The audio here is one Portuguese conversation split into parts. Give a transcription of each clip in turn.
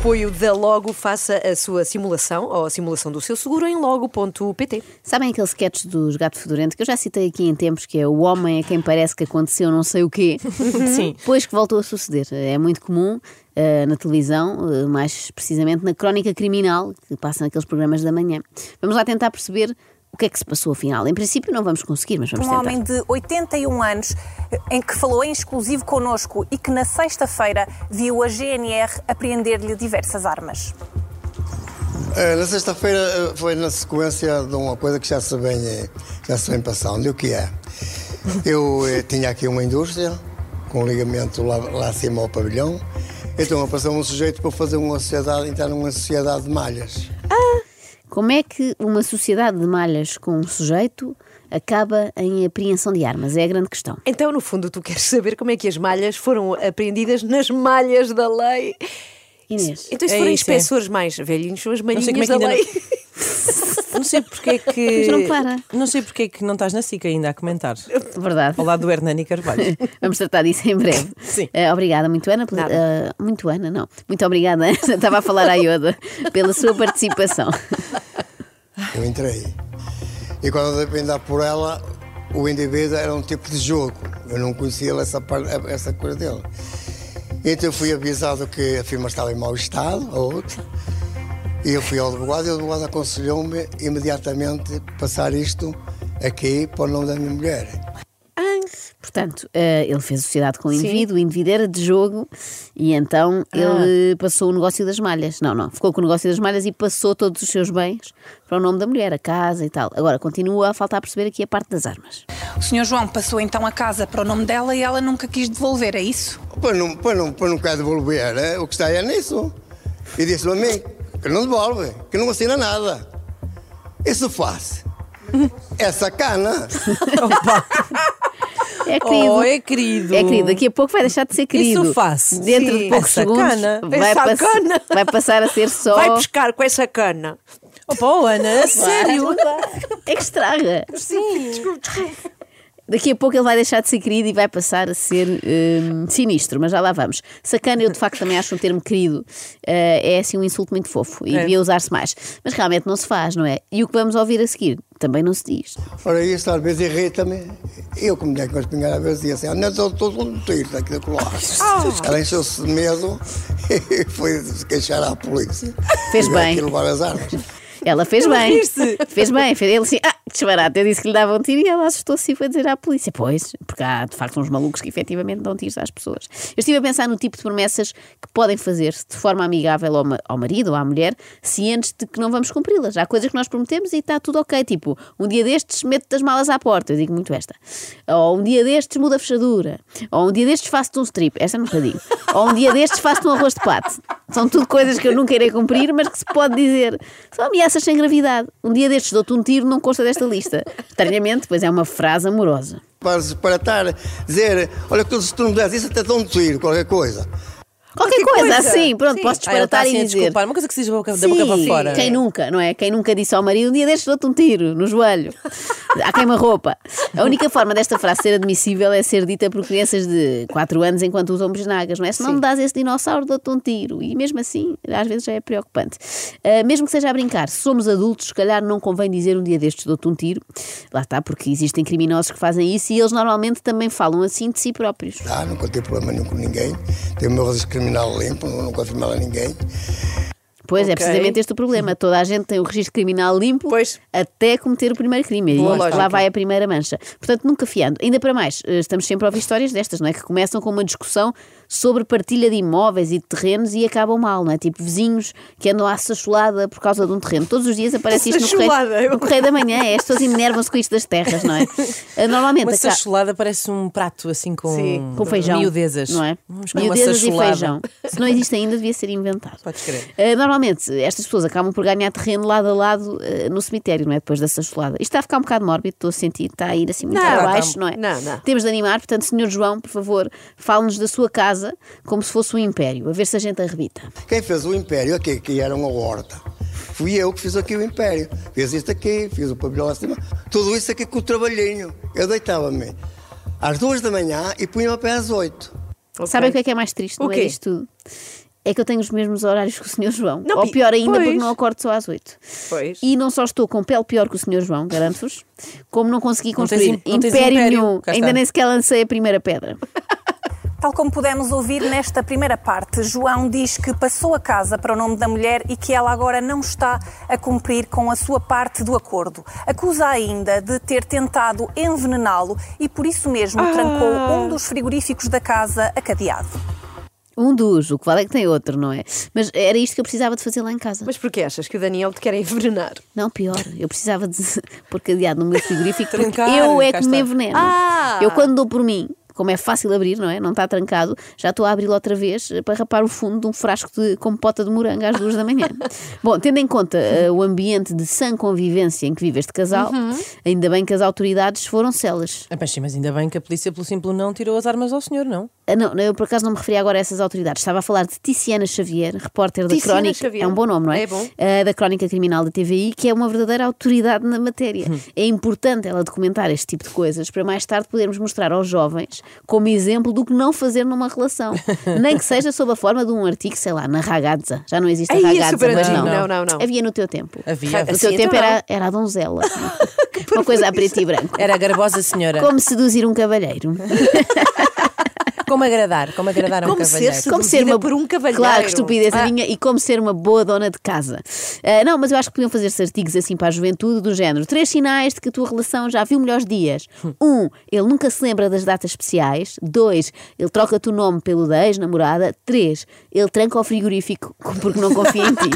Apoio da Logo, faça a sua simulação ou a simulação do seu seguro em logo.pt. Sabem aquele sketch dos Gato Fedorento que eu já citei aqui em tempos, que é o homem a quem parece que aconteceu não sei o quê, Sim. depois que voltou a suceder. É muito comum eh, na televisão, eh, mais precisamente na crónica criminal, que passa naqueles programas da manhã. Vamos lá tentar perceber o que é que se passou afinal. Em princípio não vamos conseguir, mas vamos Um tentar. homem de 81 anos, em que falou em exclusivo connosco e que na sexta-feira viu a GNR apreender-lhe diversas armas. Eh, Na sexta-feira eh, foi na sequência de uma coisa que já se vem, eh, já se vem passando. E o que é? Eu tinha aqui uma indústria com um ligamento lá, lá acima ao pavilhão. Então apareceu um sujeito para fazer uma sociedade, entrar numa sociedade de malhas. Como é que uma sociedade de malhas com um sujeito acaba em apreensão de armas? É a grande questão. Então, no fundo, tu queres saber como é que as malhas foram apreendidas nas malhas da lei. Inês. Então, se É forem é. inspeçores mais velhinhos, são as sei como malhinhas é que da lei. Não sei porque é que. Mas não para. Não sei porque é que não estás na SIC ainda a comentar. Verdade. Ao lado do Hernani Carvalho. Vamos tratar disso em breve. Sim. Eh, obrigada, muito Ana. pela- eh, muito Ana, não. Muito obrigada, Ana. Estava a falar à Ioda pela sua participação. Eu entrei. E quando eu dei dar por ela, o indivíduo era um tipo de jogo. Eu não conhecia essa, par- essa coisa dele. Então eu fui avisado que a firma estava em mau estado, a outra. E eu fui ao advogado e o advogado aconselhou-me imediatamente passar isto aqui para o nome da minha mulher. Portanto, eh, ele fez sociedade com o indivíduo, o indivíduo era de jogo e então ele passou o negócio das malhas. Não, não, ficou com o negócio das malhas e passou todos os seus bens para o nome da mulher, a casa e tal. Agora, continua a faltar perceber aqui a parte das armas. O Sr. João passou então a casa para o nome dela e ela nunca quis devolver, é isso? Pois não, pois não, pois não quer devolver, é? o que está é nisso. E disse-me a mim que não devolve, que não assina nada. Isso faz. É sacana. É querido. Oh, é querido. É querido, daqui a pouco vai deixar de ser querido. Isso faço. Dentro Sim. de poucos É segundos vai, É pass- sacana. vai passar a ser só. Vai pescar com essa cana. Opa, oh, Ana, a sério? É que estraga. Sim. Daqui a pouco ele vai deixar de ser querido e vai passar a ser hum, sinistro, mas já lá vamos. Sacana, eu de facto também acho um termo querido, eh, é assim um insulto muito fofo e É. devia usar-se mais. Mas realmente não se faz, não é? E o que vamos ouvir a seguir também não se diz. Ora, isso às vezes irrita-me. Eu, como tinha com a espingarda, às vezes dizia assim: ah, não, estou todo um tiro daqui da colar. Ela encheu-se de medo e foi se queixar à polícia. Fez E bem. levar as armas. Ela fez bem. Fez bem. Fez ele assim, ah, que disparate. Eu disse que lhe dava um tiro e ela assustou-se e foi dizer à polícia. Pois, porque há de facto uns malucos que efetivamente dão tiros às pessoas. Eu estive a pensar no tipo de promessas que podem fazer-se de forma amigável ao, ma- ao marido ou à mulher, cientes de que não vamos cumpri-las. Há coisas que nós prometemos e está tudo ok. Tipo, um dia destes meto-te as malas à porta. Eu digo muito esta. Ou um dia destes muda a fechadura. Ou um dia destes faço-te um strip. Esta nunca digo. Ou um dia destes faço-te um arroz de pato. São tudo coisas que eu nunca irei cumprir, mas que se pode dizer. São ameaças sem gravidade. Um dia destes dou-te um tiro, não consta desta lista. Estranhamente, pois é uma frase amorosa. Para, para estar dizer: olha, tu, se tu não me deres isso, até dou um tiro, qualquer coisa. Qualquer coisa, assim, pronto, Sim. posso Ah, ele está disparatar assim a e dizer. desculpar. Uma coisa que se diz da boca, da boca para fora. Quem nunca, não é? Quem nunca disse ao marido, um dia destes dou-te um tiro no joelho. À queima-roupa. A única forma desta frase ser admissível é ser dita por crianças de 4 anos enquanto usam bisnagas, não é? Se não me dás esse dinossauro, dou-te um tiro. E mesmo assim, às vezes já é preocupante. Ah, mesmo que seja a brincar, se somos adultos, se calhar não convém dizer um dia destes dou-te um tiro. Lá está, porque existem criminosos que fazem isso e eles normalmente também falam assim de si próprios. Ah, nunca tive problema nenhum com ninguém. Tenho o meu criminal limpo, nunca fiz mal a ninguém. Pois é, Ok. precisamente este o problema. Toda a gente tem o registro criminal limpo Pois. até cometer o primeiro crime. Boa e lógica. lá vai a primeira mancha. Portanto, nunca fiando. Ainda para mais, eh, estamos sempre a ouvir histórias destas, não é? Que começam com uma discussão sobre partilha de imóveis e de terrenos e acabam mal, não é? Tipo vizinhos que andam à sacholada por causa de um terreno. Todos os dias aparece isto no correio, no correio da manhã. É, as pessoas enervam-se com isto das terras, não é? Eh, Normalmente. Uma acaba- sacholada parece um prato assim com, Sim. com feijão. miudezas. Não é? Miudezas e feijão. Se não existe ainda, devia ser inventado. Podes crer. Uh, normalmente, estas pessoas acabam por ganhar terreno lado a lado uh, no cemitério, não é? Depois da sacholada. Isto está a ficar um bocado mórbido, estou a sentir, está a ir assim muito Não, abaixo, tá- não é? não, não. Temos de animar, portanto, Senhor João, por favor, fale-nos da sua casa casa como se fosse um império, a ver se a gente arrebita. Quem fez o Império aqui, que era uma horta, fui eu que fiz aqui o Império. Fiz isto aqui, fiz o pavilhão lá acima, tudo isso aqui com o trabalhinho. Eu deitava-me às duas da manhã e punha-me a pé às oito. Ok. Sabem o que é que é mais triste? O Não é quê? isto tudo. É que eu tenho os mesmos horários que o Sr. João. Não, Ou pi- pior ainda, porque pois. não acordo só às 8. Pois. E não só estou com pele pior que o Sr. João, garanto-vos, como não consegui Não tens construir não tens império, império. nenhum. Ainda nem sequer lancei a primeira pedra. Tal como pudemos ouvir nesta primeira parte, João diz que passou a casa para o nome da mulher e que ela agora não está a cumprir com a sua parte do acordo. Acusa ainda de ter tentado envenená-lo e por isso mesmo trancou um dos frigoríficos da casa a cadeado. Um dos, o que vale é que tem outro, não é? Mas era isto que eu precisava de fazer lá em casa. Mas porquê achas que o Daniel te quer envenenar? Não, pior, eu precisava de pôr cadeado no meu frigorífico porque Trancar, eu é que me enveneno. Ah! Eu quando dou por mim, como é fácil abrir, não é? Não está trancado, já estou a abri-lo outra vez eh, para rapar o fundo de um frasco de compota de morango às duas da manhã. Bom, tendo em conta eh, o ambiente de sã convivência em que vive este casal, Uhum. ainda bem que as autoridades foram celas. Ah, Mas, sim, mas ainda bem que a polícia, pelo simples não, tirou as armas ao senhor, não? Ah, Não, eu por acaso não me referia agora a essas autoridades. Estava a falar de Tiziana Xavier, repórter da Tiziana Crónica. Xavier. É um bom nome, não é? É bom. Ah, da Crónica Criminal da TVI, que é uma verdadeira autoridade na matéria. Hum. É importante ela documentar este tipo de coisas para mais tarde podermos mostrar aos jovens como exemplo do que não fazer numa relação. Nem que seja sob a forma de um artigo, sei lá, na ragazza. Já não existe a Ai, é ragazza, super mas não. Não, não, não. Havia no teu tempo. Havia. No teu tempo então era, era a donzela. uma coisa a preto e branco. Era a garbosa senhora. Como seduzir um cavalheiro. Como agradar, como agradar a um Como ser cavalheiro. como ser uma por um cavalheiro. Claro, que estupidez a Ah. minha. E como ser uma boa dona de casa. Ah, não, mas eu acho que podiam fazer-se artigos assim para a juventude, do género: três sinais de que a tua relação já viu melhores dias. Um, ele nunca se lembra das datas especiais. Dois, ele troca-te o nome pelo da ex-namorada. Três, ele tranca o frigorífico porque não confia em ti.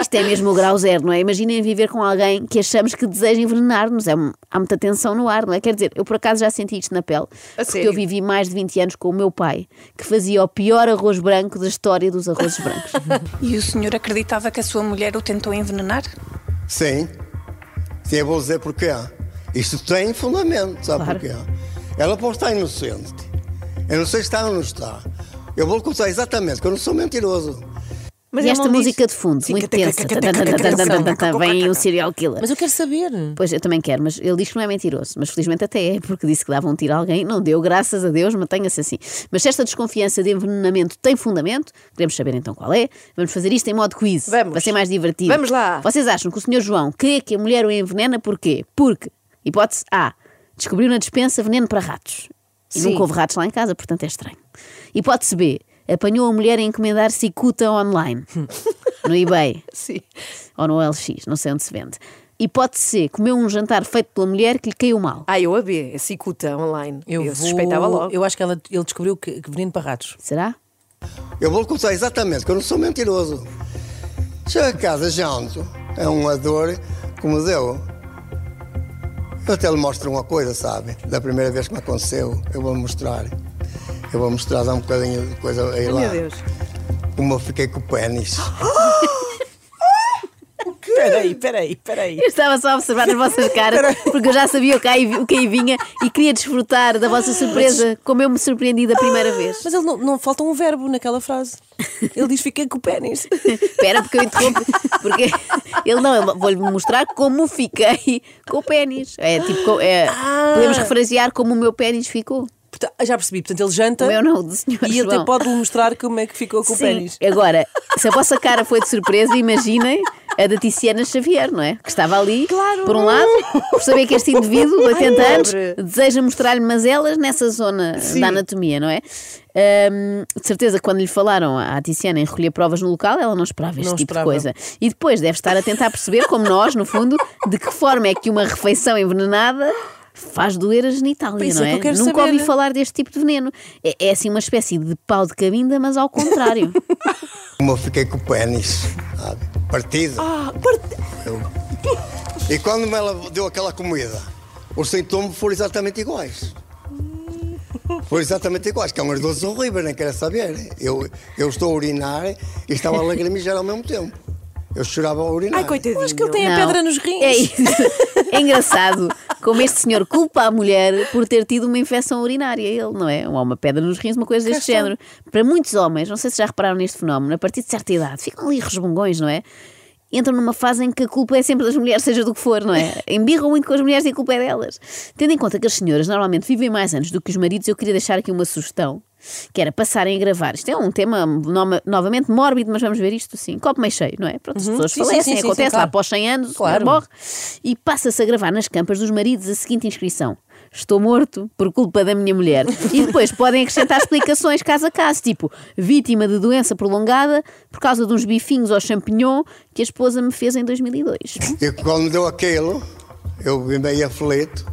Isto é mesmo o grau zero, não é? Imaginem viver com alguém que achamos que deseja envenenar-nos. É, há muita tensão no ar, não é? Quer dizer, eu por acaso já senti isto na pele. A porque sério? eu vivi mais de 20 anos com o meu pai, que fazia o pior arroz branco da história dos arrozes brancos. E o senhor acreditava que a sua mulher o tentou envenenar? Sim. Sim, eu vou dizer porquê. Isto tem fundamento, sabe Claro. porquê? Ela pode estar inocente. Eu não sei se está ou não está. Eu vou lhe contar exatamente, que eu não sou mentiroso. Mas e esta música disse- de fundo, Sim, muito tensa. Vem aí um serial killer. Mas eu quero saber. Pois eu também quero, mas ele diz que não é mentiroso, mas felizmente até é, porque disse que dava um tiro a alguém, não deu, graças a Deus, mantenha-se assim. Mas se esta desconfiança de envenenamento tem fundamento, queremos saber então qual é, vamos fazer isto em modo quiz, Vamos. para ser mais divertido. Vamos lá. Vocês acham que o Sr. João crê que a mulher o envenena porquê? Porque, hipótese A, descobriu na despensa veneno para ratos. E Sim. nunca houve ratos lá em casa, portanto é estranho. Hipótese B, apanhou a mulher a encomendar cicuta online, no eBay Sim. ou no LX, não sei onde se vende. Hipótese C, comeu um jantar feito pela mulher que lhe caiu mal. Ah, eu a B, a cicuta online. Eu, vou- suspeitava logo. Eu acho que ela- ele descobriu que, que veneno para ratos. Será? Eu vou contar exatamente, que eu não sou mentiroso. Chego a casa, janto. É uma dor que me deu. Eu até lhe mostro uma coisa, sabe? Da primeira vez que me aconteceu, eu vou lhe mostrar. Eu vou mostrar, dar um bocadinho de coisa aí Ai, lá. meu Deus. Como eu fiquei com o pênis. Peraí, peraí, peraí. Eu estava só a observar as vossas caras, porque eu já sabia o que aí, o que aí vinha e queria desfrutar da vossa surpresa, como eu me surpreendi da primeira vez. Mas ele não, não falta um verbo naquela frase. Ele diz fiquei com o pênis. Espera, porque eu interrompo. Porque ele não, vou-lhe mostrar como fiquei com o pênis. É tipo, é, podemos referenciar como o meu pênis ficou. Porta- já percebi, portanto ele janta O meu não, o do senhor e ele João. até pode mostrar como é que ficou com o Sim. pênis. Agora, se a vossa cara foi de surpresa, imaginem a da Tiziana Xavier, não é? Que estava ali, por um lado, por saber que este indivíduo, de 80 Ai, anos, pobre. deseja mostrar-lhe mazelas nessa zona da anatomia, não é? Ahm, de certeza, quando lhe falaram à Tiziana em recolher provas no local, ela não esperava este Não tipo esperava. de coisa. E depois deve estar a tentar perceber, como nós, no fundo, de que forma é que uma refeição envenenada faz doer a genitália, Pois não é é? que eu quero Nunca saber. ouvi falar deste tipo de veneno. É, é assim uma espécie de pau de cabinda, mas ao contrário. Como eu fiquei com o pênis, sabe? Partido. Ah, part- Eu- E quando me ela deu aquela comida, os sintomas foram exatamente iguais. Foram exatamente iguais, que é umas dores horríveis, nem quero saber. Eu, eu estou a urinar e estava a lagrimijar ao mesmo tempo. Eu chorava a urinar. Ai, coitadinho. Acho que ele tem a pedra nos rins. É isso. É engraçado, como este senhor culpa a mulher por ter tido uma infecção urinária. Ele, não é? Ou uma pedra nos rins, uma coisa deste género. Para muitos homens, não sei se já repararam neste fenómeno, a partir de certa idade, ficam ali resbungões, não é? Entram numa fase em que a culpa é sempre das mulheres, seja do que for, não é? Embirram muito com as mulheres e a culpa é delas. Tendo em conta que as senhoras normalmente vivem mais anos do que os maridos, eu queria deixar aqui uma sugestão, que era passarem a gravar. Isto é um tema no- novamente mórbido, mas vamos ver isto assim, copo meio cheio, não é? Pronto, as pessoas Sim, sim, falecem, sim, sim, acontece sim, lá claro. após 100 anos, Claro. morre, e passa-se a gravar nas campas dos maridos a seguinte inscrição. Estou morto por culpa da minha mulher. E depois podem acrescentar explicações caso a caso, tipo vítima de doença prolongada por causa de uns bifinhos ao champignon que a esposa me fez em 2002. E quando me deu aquilo, eu vim meio aflito.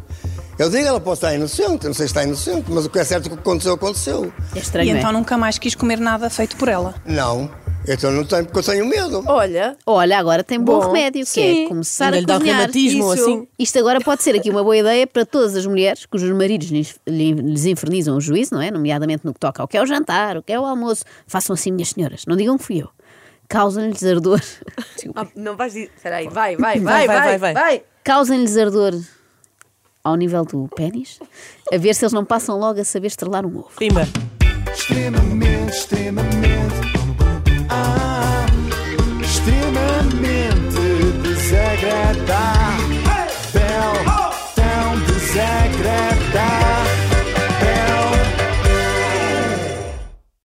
Eu digo, ela pode estar inocente, não sei se está inocente, mas o que é certo que aconteceu, aconteceu. É estranho, E é? então nunca mais quis comer nada feito por ela. Não, então não tenho, porque eu tenho medo. Olha, Olha, agora tem bom, Bom, remédio, que sim. é começar a lhe dá um cozinhar. reumatismo, Isso. assim. Isto agora pode ser aqui uma boa ideia para todas as mulheres cujos maridos lhes, lhes infernizam o juízo, não é? Nomeadamente no que toca ao que é o jantar, o que é o almoço. Façam assim, minhas senhoras. Não digam que fui eu. Causem-lhes ardor. ah, não vais dizer. Espera aí, vai, vai, vai, Vai, vai, vai, vai, vai. Causem-lhes ardor ao nível do pênis, a ver se eles não passam logo a saber estrelar um ovo. Pimba! Extremamente, extremamente.